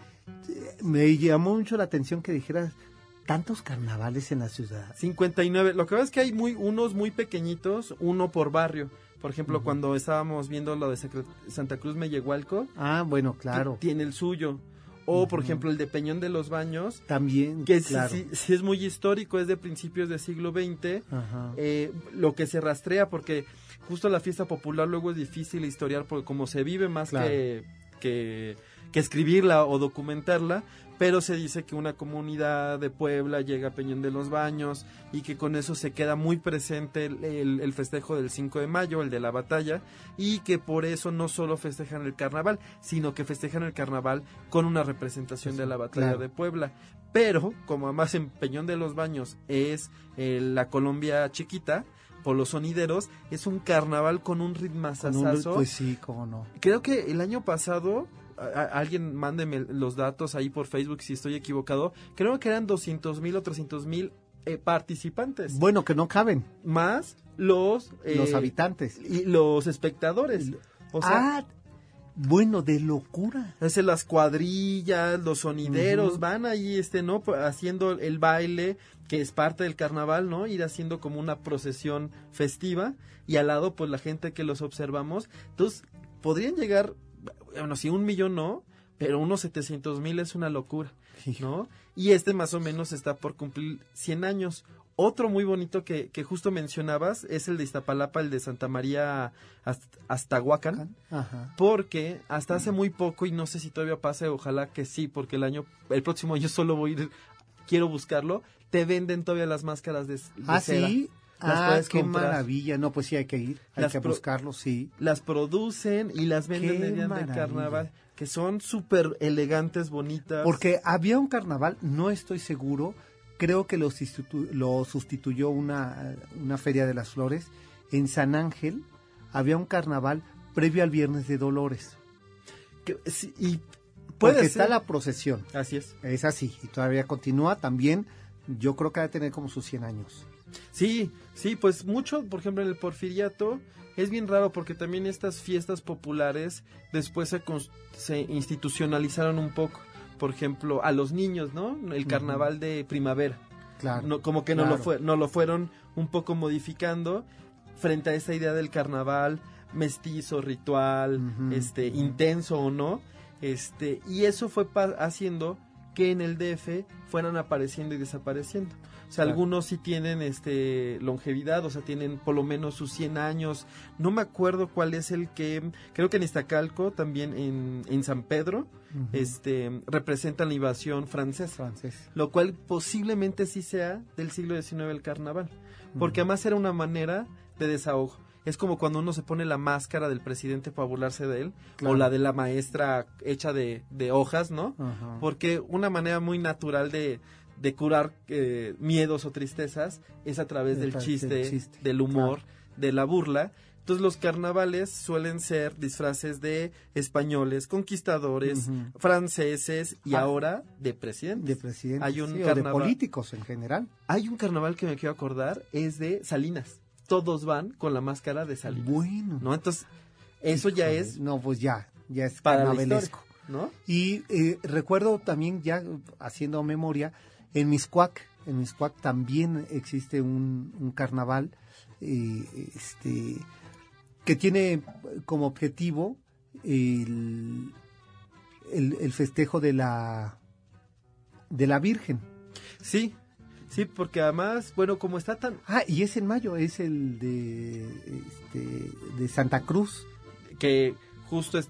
me llamó mucho la atención que dijeras tantos carnavales en la ciudad. 59. Lo que pasa es que hay muy, unos muy pequeñitos, uno por barrio. Por ejemplo, cuando estábamos viendo lo de Santa Cruz Mellehualco, Ah, bueno, claro. tiene el suyo. O, por ejemplo, el de Peñón de los Baños, También, que sí, claro. sí- sí es muy histórico, es de principios del siglo XX. Eh, lo que se rastrea, porque justo la fiesta popular luego es difícil historiar, porque como se vive más Claro. que, que, que escribirla o documentarla, pero se dice que una comunidad de Puebla llega a Peñón de los Baños y que con eso se queda muy presente el, el- el festejo del 5 de mayo, el de la batalla, y que por eso no solo festejan el carnaval, sino que festejan el carnaval con una representación de la batalla claro. de Puebla. Pero, como además en Peñón de los Baños es eh, la Colombia chiquita, por los sonideros, es un carnaval con un Con un- ritmazazazo. pues sí, cómo no. Creo que el año pasado, a- alguien mándeme los datos ahí por Facebook si estoy equivocado, creo que eran 200 mil o 300 mil eh, participantes, Bueno, que no caben más los, eh, los habitantes. y los espectadores. O sea, ah, bueno, de locura. es las cuadrillas, los sonideros van ahí, este, ¿no? Haciendo el baile, que es parte del carnaval, ¿no? Ir haciendo como una procesión festiva y al lado, pues la gente que los observamos. Entonces, podrían llegar, bueno, si un millón no, pero unos 700 mil es una locura, ¿no? Y este más o menos está por cumplir 100 años. Otro muy bonito que, que justo mencionabas es el de Iztapalapa, el de Santa María Aztahuacán Ajá. porque hasta hace muy poco y no sé si todavía pase, ojalá que sí, porque el año, el próximo año solo voy a ir, quiero buscarlo, te venden todavía las máscaras de, de Ah, cera. sí. Las ah, puedes qué comprar. maravilla. No, pues sí hay que ir, hay Las que pro- buscarlo, sí. Las producen y las venden maravilla. carnaval, que son súper elegantes, bonitas. Porque había un carnaval, no estoy seguro, creo que lo, sustitu- lo sustituyó una, una feria de las flores. En San Ángel había un carnaval previo al Viernes de Dolores. Que- sí, y puede Porque ser. está la procesión, Así es. es así, y todavía continúa también. Yo creo que va a tener como sus 100 años. Sí, sí, pues mucho, por ejemplo, en el porfiriato es bien raro porque también estas fiestas populares después se, se institucionalizaron un poco. Por ejemplo, a los niños, ¿no? El carnaval de primavera. Claro. No, como que no, lo fue, no lo fueron un poco modificando frente a esa idea del carnaval mestizo, ritual, este, intenso o no. Este, y eso fue pa- haciendo que en el DF fueran apareciendo y desapareciendo. O sea, Claro. algunos sí tienen este longevidad, o sea, tienen por lo menos sus 100 años. No me acuerdo cuál es el que, creo que en Iztacalco, también en, en San Pedro, este, representan la invasión francesa francés. lo cual posiblemente sí sea del siglo XIX el carnaval, porque además era una manera de desahogo. Es como cuando uno se pone la máscara del presidente para burlarse de él, Claro. o la de la maestra hecha de, de hojas, ¿no? Porque una manera muy natural de, de curar eh, miedos o tristezas es a través De del chiste, del humor, de la burla. Entonces los carnavales suelen ser disfraces de españoles, conquistadores, franceses y Ah. ahora de presidentes. de presidente Hay un o de políticos en general. Hay un carnaval que me quiero acordar, es de Salinas. Todos van con la máscara de Salinas. Bueno. ¿No? Entonces, eso ya es No, pues ya, ya es para carnavalesco. ¿no? Y eh, recuerdo también, ya haciendo memoria, en Miscuac, en Miscuac también existe un, un carnaval eh, este, que tiene como objetivo el, el, el festejo de la, de la Virgen. Sí, sí, porque además, bueno, como está tan... Ah, y es en mayo, es el de, este, de Santa Cruz. que justo es-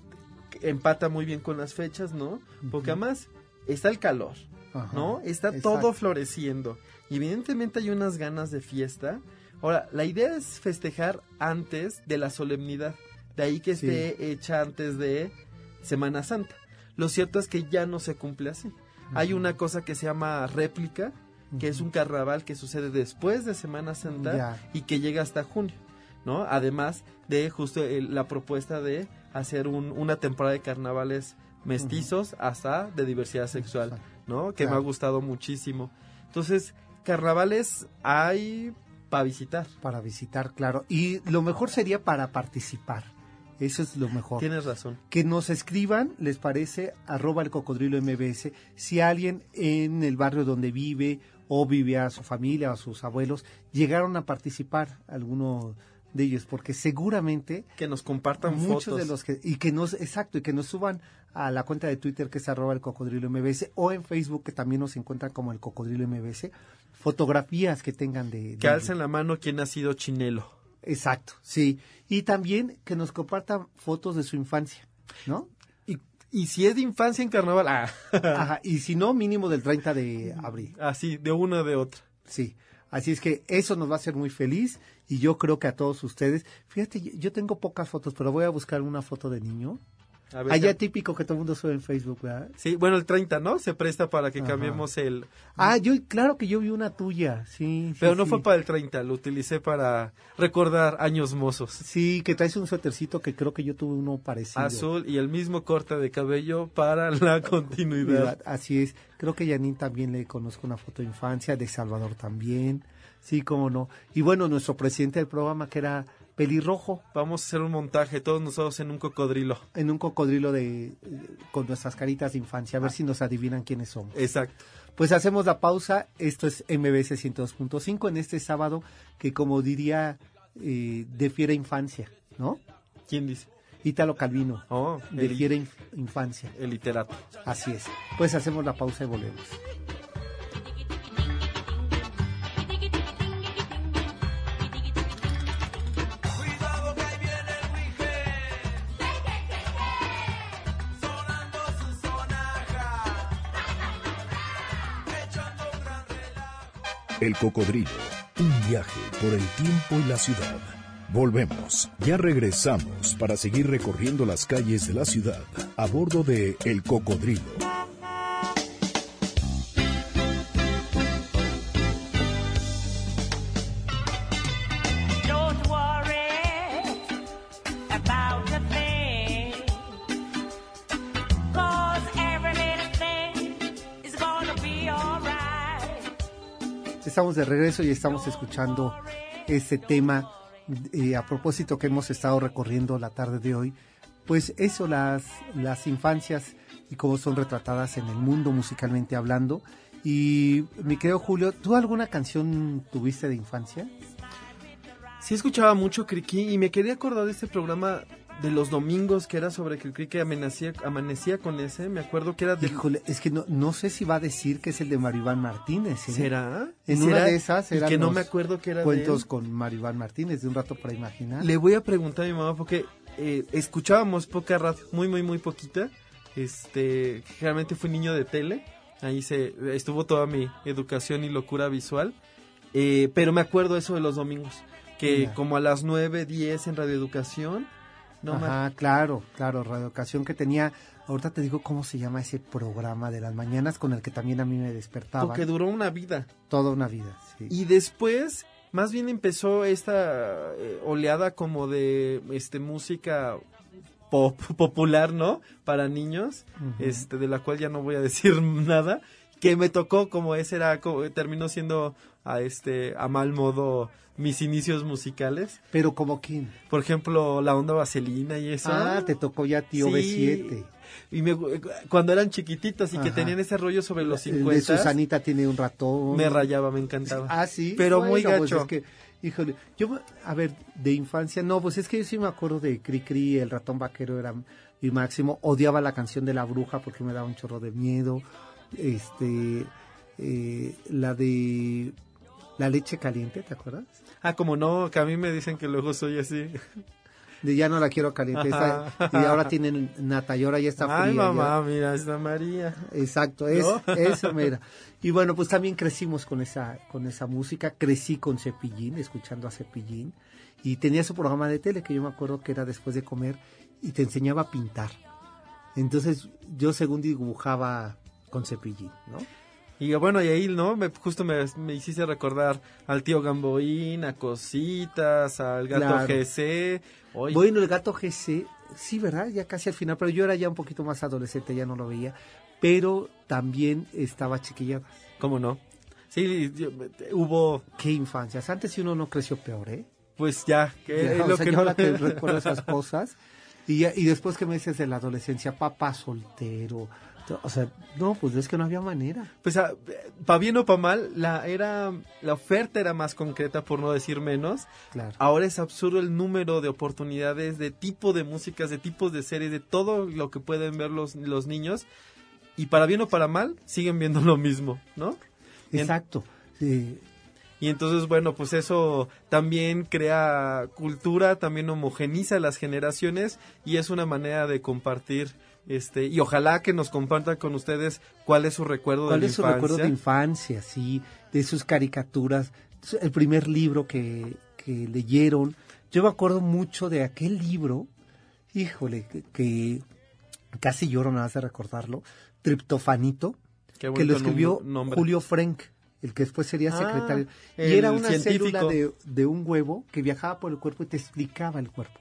empata muy bien con las fechas, ¿no? Porque además está el calor, Ajá, ¿no? Está exacto. todo floreciendo. Y evidentemente hay unas ganas de fiesta. Ahora, la idea es festejar antes de la solemnidad. De ahí que Sí. esté hecha antes de Semana Santa. Lo cierto es que ya no se cumple así. Hay una cosa que se llama réplica, que es un carnaval que sucede después de Semana Santa Ya. y que llega hasta junio, ¿no? Además de justo el- la propuesta de hacer un- una temporada de carnavales mestizos hasta de diversidad sexual, ¿no? Que me ha gustado muchísimo. Entonces, carnavales hay para visitar. Para visitar, claro. Y lo mejor sería para participar. Eso es lo mejor. Tienes razón. que nos escriban, les parece, arroba el cocodrilo MBS, si alguien en el barrio donde vive o vive a su familia o a sus abuelos llegaron a participar, alguno de ellos, porque seguramente Que nos compartan muchos fotos. de los que, y que nos, exacto, y que nos suban a la cuenta de Twitter que es arroba el cocodrilo MBS o en Facebook que también nos encuentran como el cocodrilo MBS, fotografías que tengan de... Que de- alcen la mano quien ha sido chinelo. Exacto, sí. Y también que nos compartan fotos de su infancia, ¿no? Y, y si es de infancia en carnaval, ah, Ajá, y si no, mínimo del 30 de *laughs* abril. así, de una de otra. Sí. Así es que eso nos va a hacer muy feliz y yo creo que a todos ustedes. Fíjate, yo, tengo pocas fotos, pero voy a buscar una foto de niño. Ver, Allá típico que todo el mundo sube en Facebook, ¿verdad? Sí, bueno, el 30, ¿no? Se presta para que Ajá. cambiemos el... Ah, yo, claro que yo vi una tuya, sí. sí, Pero no sí. fue para el 30, lo utilicé para recordar años mozos. Sí, que traes un suétercito que creo que yo tuve uno parecido. Azul y el mismo corte de cabello para la continuidad. Así es. Creo que Janine también le conozco una foto de infancia, de Salvador también. Sí, cómo no. Y bueno, nuestro presidente del programa, que era pelirrojo, Vamos a hacer un montaje, todos nosotros en un cocodrilo. en un cocodrilo de con nuestras caritas de infancia, a ver si nos adivinan quiénes somos. Exacto. Pues hacemos la pausa. Esto es MBC 102.5 en este sábado que, como diría, eh, defiere infancia, ¿no? ¿Quién dice? Ítalo Calvino. Oh, el, Defiere inf- infancia. el literato. Así es. Pues hacemos la pausa y volvemos. El cocodrilo, un viaje por el tiempo y la ciudad. Volvemos, ya regresamos para seguir recorriendo las calles de la ciudad a bordo de El Cocodrilo. De regreso y estamos escuchando este tema eh, a propósito que hemos estado recorriendo la tarde de hoy. Pues eso, las, las infancias y cómo son retratadas en el mundo musicalmente hablando. Y mi querido Julio, ¿tú alguna canción tuviste de infancia? Sí escuchaba mucho Criqui y me quería acordar de este programa de los domingos que era sobre que el amanecía, amanecía con ese. Me acuerdo que era de... Híjole, es que no, no sé si va a decir que es el de Maribán Martínez. ¿eh? ¿Será? En ¿Será? una de esas Y que no me acuerdo que era de Cuentos él. con Maribán Martínez, de un rato para imaginar. Le voy a preguntar a mi mamá porque eh, escuchábamos poca radio, muy, muy, muy poquita. Este, generalmente fui niño de tele. Ahí se estuvo toda mi educación y locura visual. Eh, pero me acuerdo eso de los domingos. Que como a las 9, 10 en radioeducación. No Ajá, claro, claro, Radio Ocasión que tenía, ahorita te digo cómo se llama ese programa de las mañanas con el que también a mí me despertaba porque duró una vida. toda una vida. sí. Y después, más bien empezó esta eh, oleada como de este música pop *laughs* popular, ¿no? Para niños, este de la cual ya no voy a decir *laughs* nada, que me tocó como ese era como, terminó siendo a este a mal modo mis inicios musicales. Pero como quién. Por ejemplo, la onda vaselina y eso. Ah, te tocó ya tío Sí. B7. Y me, cuando eran chiquititos y que tenían ese rollo sobre los El de 50, Susanita tiene un ratón. me rayaba, me encantaba. Ah, sí. Pero muy pues gacho. es que, híjole, yo, a ver, de infancia, no, pues es que yo sí me acuerdo de Cri Cri, el ratón vaquero era mi máximo. Odiaba la canción de la bruja porque me daba un chorro de miedo. Este, eh, la de la leche caliente, ¿te acuerdas? Ah, como no, que a mí me dicen que luego soy así. Ya no la quiero caliente. esa- y ahora tienen nata y ahora ya está fría. Ay, ya. mamá, mira, está María. Exacto, es, ¿No? eso, mira. Y bueno, pues también crecimos con esa, con esa música, crecí con Cepillín, escuchando a Cepillín, y tenía su programa de tele que yo me acuerdo que era después de comer y te enseñaba a pintar. Entonces yo según dibujaba con cepillín, ¿no? Y bueno, y ahí, ¿no? Me, justo me, me hiciste recordar al tío Gamboín, a Cositas, al gato Claro. GC. Oye, Bueno, el gato GC, sí, ¿verdad? Ya casi al final, pero yo era ya un poquito más adolescente, ya no lo veía. Pero también estaba chiquilladas. ¿cómo no? Sí, hubo, Qué infancias. Antes si uno no creció peor, ¿eh? pues ya, que es o lo sea, que ahora *laughs* que recuerdo esas cosas. Y, ya- y después que me dices de la adolescencia, papá soltero. O sea, no, pues es que no había manera. Pues para bien o para mal, la, era, la oferta era más concreta, por no decir menos. Claro. Ahora es absurdo el número de oportunidades, de tipo de músicas, de tipos de series, de todo lo que pueden ver los, los niños. Y para bien o para mal, siguen viendo *laughs* lo mismo, ¿no? Exacto. Sí. Y entonces, bueno, pues eso también crea cultura, también homogeniza las generaciones y es una manera de compartir. Este, y ojalá que nos compartan con ustedes cuál es su recuerdo ¿Cuál de la es su infancia. recuerdo de infancia? Sí, de sus caricaturas, el primer libro que, que leyeron. Yo me acuerdo mucho de aquel libro, híjole, que, que casi lloro nada más de recordarlo, Triptofanito, que lo escribió nombre. Julio Frank, el que después sería Ah, secretario. Y era una científico. célula de, de un huevo que viajaba por el cuerpo y te explicaba el cuerpo.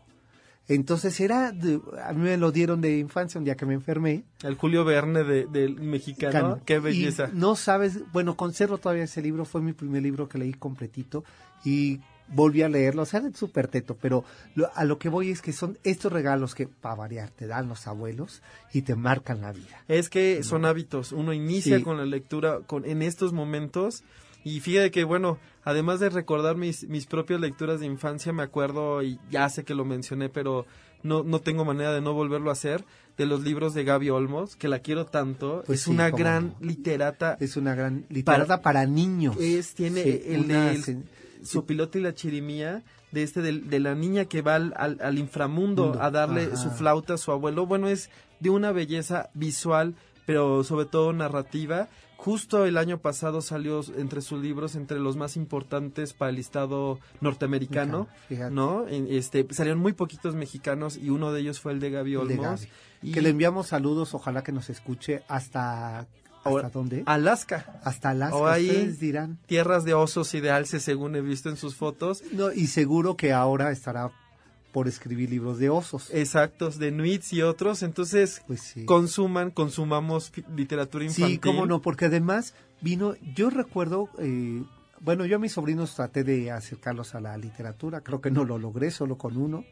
Entonces era, de- a mí me lo dieron de infancia un día que me enfermé. El Julio Verne de- del mexicano. Cano. Qué Y belleza. no sabes, bueno, conservo todavía ese libro, fue mi primer libro que leí completito y volví a leerlo, o sea, es súper teto, pero lo- a lo que voy es que son estos regalos que, para variar, te dan los abuelos y te marcan la vida. Es que son hábitos. Uno inicia Sí. con la lectura con, en estos momentos. Y fíjate que, bueno, además de recordar mis, mis propias lecturas de infancia, me acuerdo, y ya sé que lo mencioné, pero no, no tengo manera de no volverlo a hacer, de los libros de Gaby Olmos, que la quiero tanto. Pues es sí, una gran no. literata. Es una gran literatura para, niños. Es, tiene Sí, el, una el- sen- su piloto y la chirimía de este de, la niña que va al, al- al inframundo Mundo, a darle ajá. su flauta a su abuelo. Bueno, es de una belleza visual, pero sobre todo narrativa. Justo el año pasado salió entre sus libros entre los más importantes para el listado norteamericano, Fíjate. ¿no? Este, salieron muy poquitos mexicanos y uno de ellos fue el de Gaby de Olmos. Gaby. Y Que le enviamos saludos, ojalá que nos escuche hasta... ¿Hasta dónde? Alaska, Hasta Alaska, o ahí- ustedes dirán. tierras de osos y de alces según he visto en sus fotos. No, y seguro que ahora estará por escribir libros de osos. Exactos, de Nuits y otros. Entonces, Pues sí. consuman, consumamos literatura infantil. Sí, cómo no, porque además vino, yo recuerdo, eh, bueno, yo a mis sobrinos traté de acercarlos a la literatura, creo que no lo logré, solo con uno,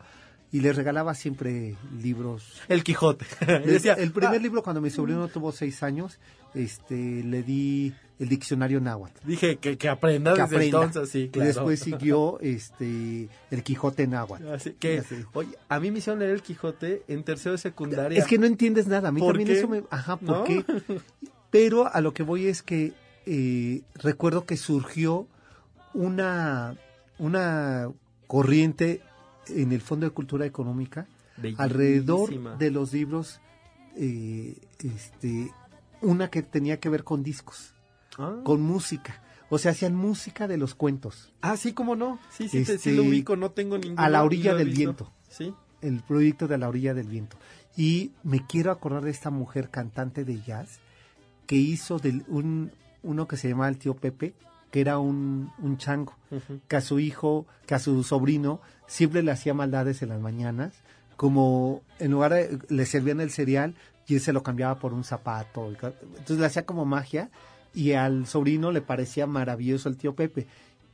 y les regalaba siempre libros. El Quijote. *laughs* Les- Decía, el primer "Ah", libro cuando mi sobrino tuvo seis años, este, le di el diccionario náhuatl. Dije que, que aprenda que desde aprenda. entonces, sí, Y después siguió *laughs* este el Quijote náhuatl. Así que, Así. oye, a mí me hicieron leer el Quijote en tercero de secundaria. Es que no entiendes nada. A mí ¿Por también qué? eso me. Ajá, ¿por ¿No? qué? Pero a lo que voy es que eh, recuerdo que surgió una, una corriente en el Fondo de Cultura Económica alrededor de los libros, eh, este, una que tenía que ver con discos, Ah. con música. O sea, hacían música de los cuentos. Ah, sí, cómo no. Sí, sí, te- sí Este, lo ubico, no tengo ningún. a la orilla del viento. Sí. el proyecto de la orilla del viento. Y me quiero acordar de esta mujer cantante de jazz que hizo del, un, uno que se llamaba el tío Pepe, que era un, un chango, que a su hijo, que a su sobrino siempre le hacía maldades en las mañanas, como en lugar de, le servían el cereal y él se lo cambiaba por un zapato. Entonces le hacía como magia y al sobrino le parecía maravilloso el tío Pepe.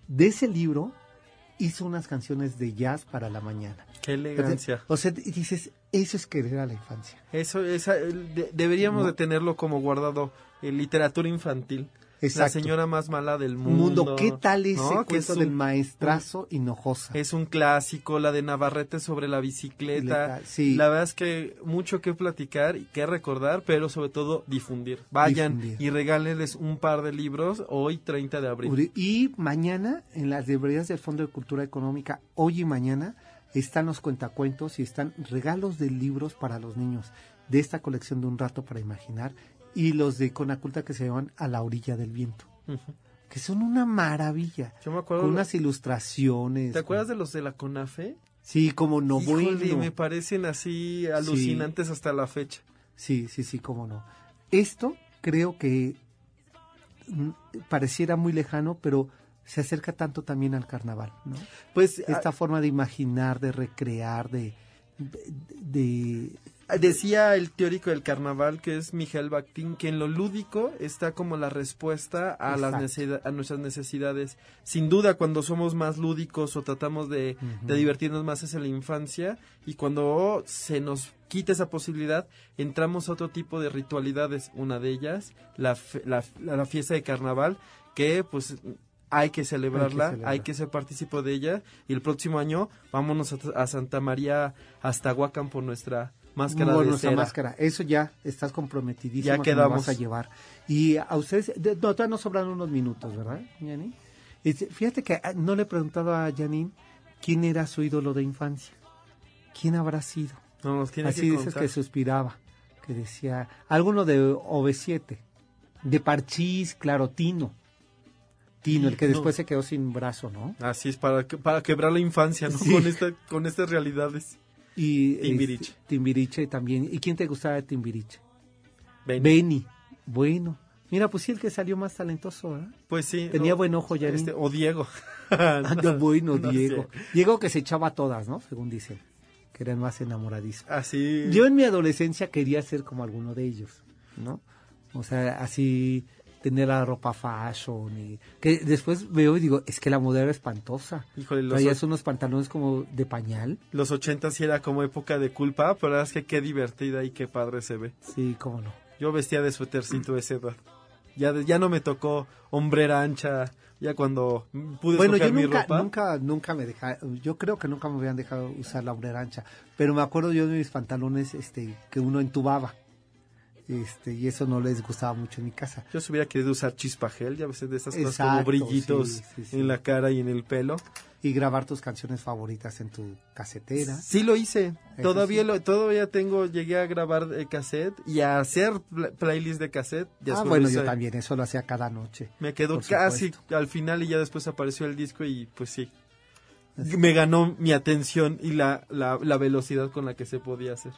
De ese libro hizo unas canciones de jazz para la mañana. Qué elegancia. O sea, dices, eso es querer a la infancia. Eso, esa, de- deberíamos No. de tenerlo como guardado. en literatura infantil. La señora más mala del Un mundo. mundo, ¿qué tal ese cuento es del un- maestrazo Hinojosa? Es un clásico, la de Navarrete sobre la bicicleta. Sí. La verdad es que mucho que platicar y que recordar, pero sobre todo difundir. Vayan Difundir. y regálenles un par de libros hoy 30 de abril. Y mañana, en las librerías del Fondo de Cultura Económica, hoy y mañana, están los cuentacuentos y están regalos de libros para los niños de esta colección de Un Rato para Imaginar y los de Conaculta que se llaman A la Orilla del Viento, que son una maravilla. Yo me acuerdo. Con unas ilustraciones. ¿Te acuerdas de los de la CONAFE? Sí, como no Híjole, bueno. me parecen así alucinantes hasta la fecha. Sí, sí, sí, cómo no. Esto creo que mm, pareciera muy lejano, pero se acerca tanto también al carnaval, ¿no? Pues Esta forma de imaginar, de recrear, de, de, ah, decía el teórico del carnaval que es Miguel Bakhtin que en lo lúdico está como la respuesta a las Exacto. necesida- a nuestras necesidades. Sin duda cuando somos más lúdicos o tratamos de, de divertirnos más es en la infancia y cuando se nos quita esa posibilidad entramos a otro tipo de ritualidades. Una de ellas la, fe- la, fiesta de carnaval que pues hay que celebrarla, celebrar. hay que ser partícipe de ella y el próximo año vámonos a, a Santa María hasta Huacán por nuestra máscara Por de cera. máscara. Eso ya estás comprometidísimo Ya que me quedamos. vas a llevar. Y a ustedes, de- no, todavía nos sobran unos minutos, ¿verdad, Yanni? Este, Fíjate que ah, no le he preguntado a Janine quién era su ídolo de infancia. ¿Quién habrá sido? No, nos tiene Así que dices contar. que suspiraba, que decía, alguno de OV7, de Parchís, claro, Tino. Tino, el que No. después se quedó sin brazo, ¿no? Así es, para, que- para quebrar la infancia, ¿no? Sí. Con, esta, con estas realidades. Y Timbiriche. este, Timbiriche también. ¿Y quién te gustaba de Timbiriche? Ven. Benny. Bueno. Mira, pues sí, el que salió más talentoso, ¿verdad? Pues sí. Tenía buen ojo, Yarin. este, O Diego. Ah, *laughs* no, bueno, no Diego. sé. Diego que se echaba a todas, ¿no? Según dicen. Que eran más enamoradizos. Así. Yo en mi adolescencia quería ser como alguno de ellos, ¿no? O sea, así tener la ropa fashion y que después veo y digo, es que la moda era espantosa. Híjole, los, Traías unos pantalones como de pañal. los 80 sí era como época de culpa, pero la verdad es que qué divertida y qué padre se ve. Sí, cómo no. Yo vestía de suétercito a esa edad. Ya, de- ya no me tocó hombrera ancha, ya cuando pude Bueno, yo escoger mi nunca, ropa. nunca, nunca me dejaron, yo creo que nunca me habían dejado usar la hombrera ancha, pero me acuerdo yo de mis pantalones, este, que uno entubaba, este, y eso no les gustaba mucho en mi casa. Yo se hubiera querido usar chispagel, ya ves, de esas cosas como brillitos sí, sí, sí. en la cara y en el pelo. Y grabar tus canciones favoritas en tu casetera. Sí lo hice. Eso Todavía lo, todavía tengo, llegué a grabar eh, cassette y a hacer pla- playlist de cassette. ah, bueno, yo también, eso lo hacía cada noche. Me quedó casi supuesto. al final y ya después apareció el disco y pues sí. Me ganó mi atención y la, la, la velocidad con la que se podía hacer.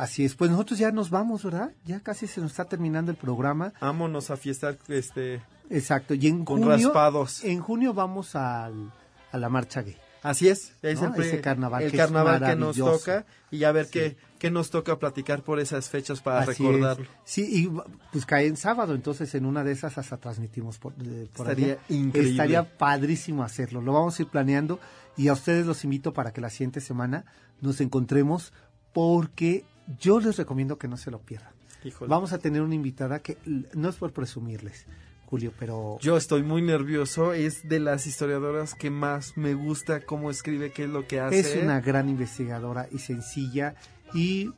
Así es, pues nosotros ya nos vamos, ¿verdad? Ya casi se nos está terminando el programa. Vámonos a fiestar este, Exacto, y en con junio, raspados. en junio vamos al, a la marcha gay. Así es, es ¿no? el, Ese carnaval el que es carnaval que nos toca y a ver Sí. qué, qué nos toca platicar por esas fechas para Así recordarlo. es. Sí, y pues cae en sábado, entonces en una de esas hasta transmitimos por, eh, por Estaría allá. increíble. Estaría padrísimo hacerlo. Lo vamos a ir planeando y a ustedes los invito para que la siguiente semana nos encontremos porque yo les recomiendo que no se lo pierdan. Híjole. Vamos a tener una invitada que no es por presumirles, Julio, pero Yo estoy muy nervioso, es de las historiadoras que más me gusta cómo escribe, qué es lo que hace. es una gran investigadora y sencilla y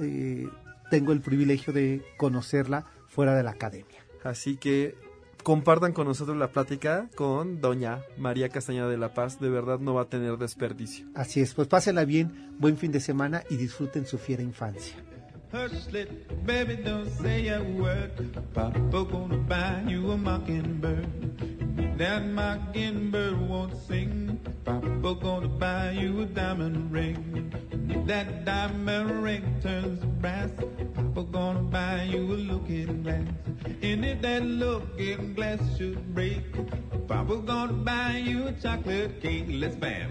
eh, tengo el privilegio de conocerla fuera de la academia. Así que compartan con nosotros la plática con doña María Castañeda de la Paz, de verdad no va a tener desperdicio. Así es, pues pásenla bien, buen fin de semana y disfruten su fiera infancia. Hush, little baby, don't say a word. Papa gonna buy you a mockingbird. That mockingbird won't sing. Papa gonna buy you a diamond ring. That diamond ring turns brass. Papa gonna buy you a looking glass. And if that looking glass should break, Papa gonna buy you a chocolate cake. Let's bam.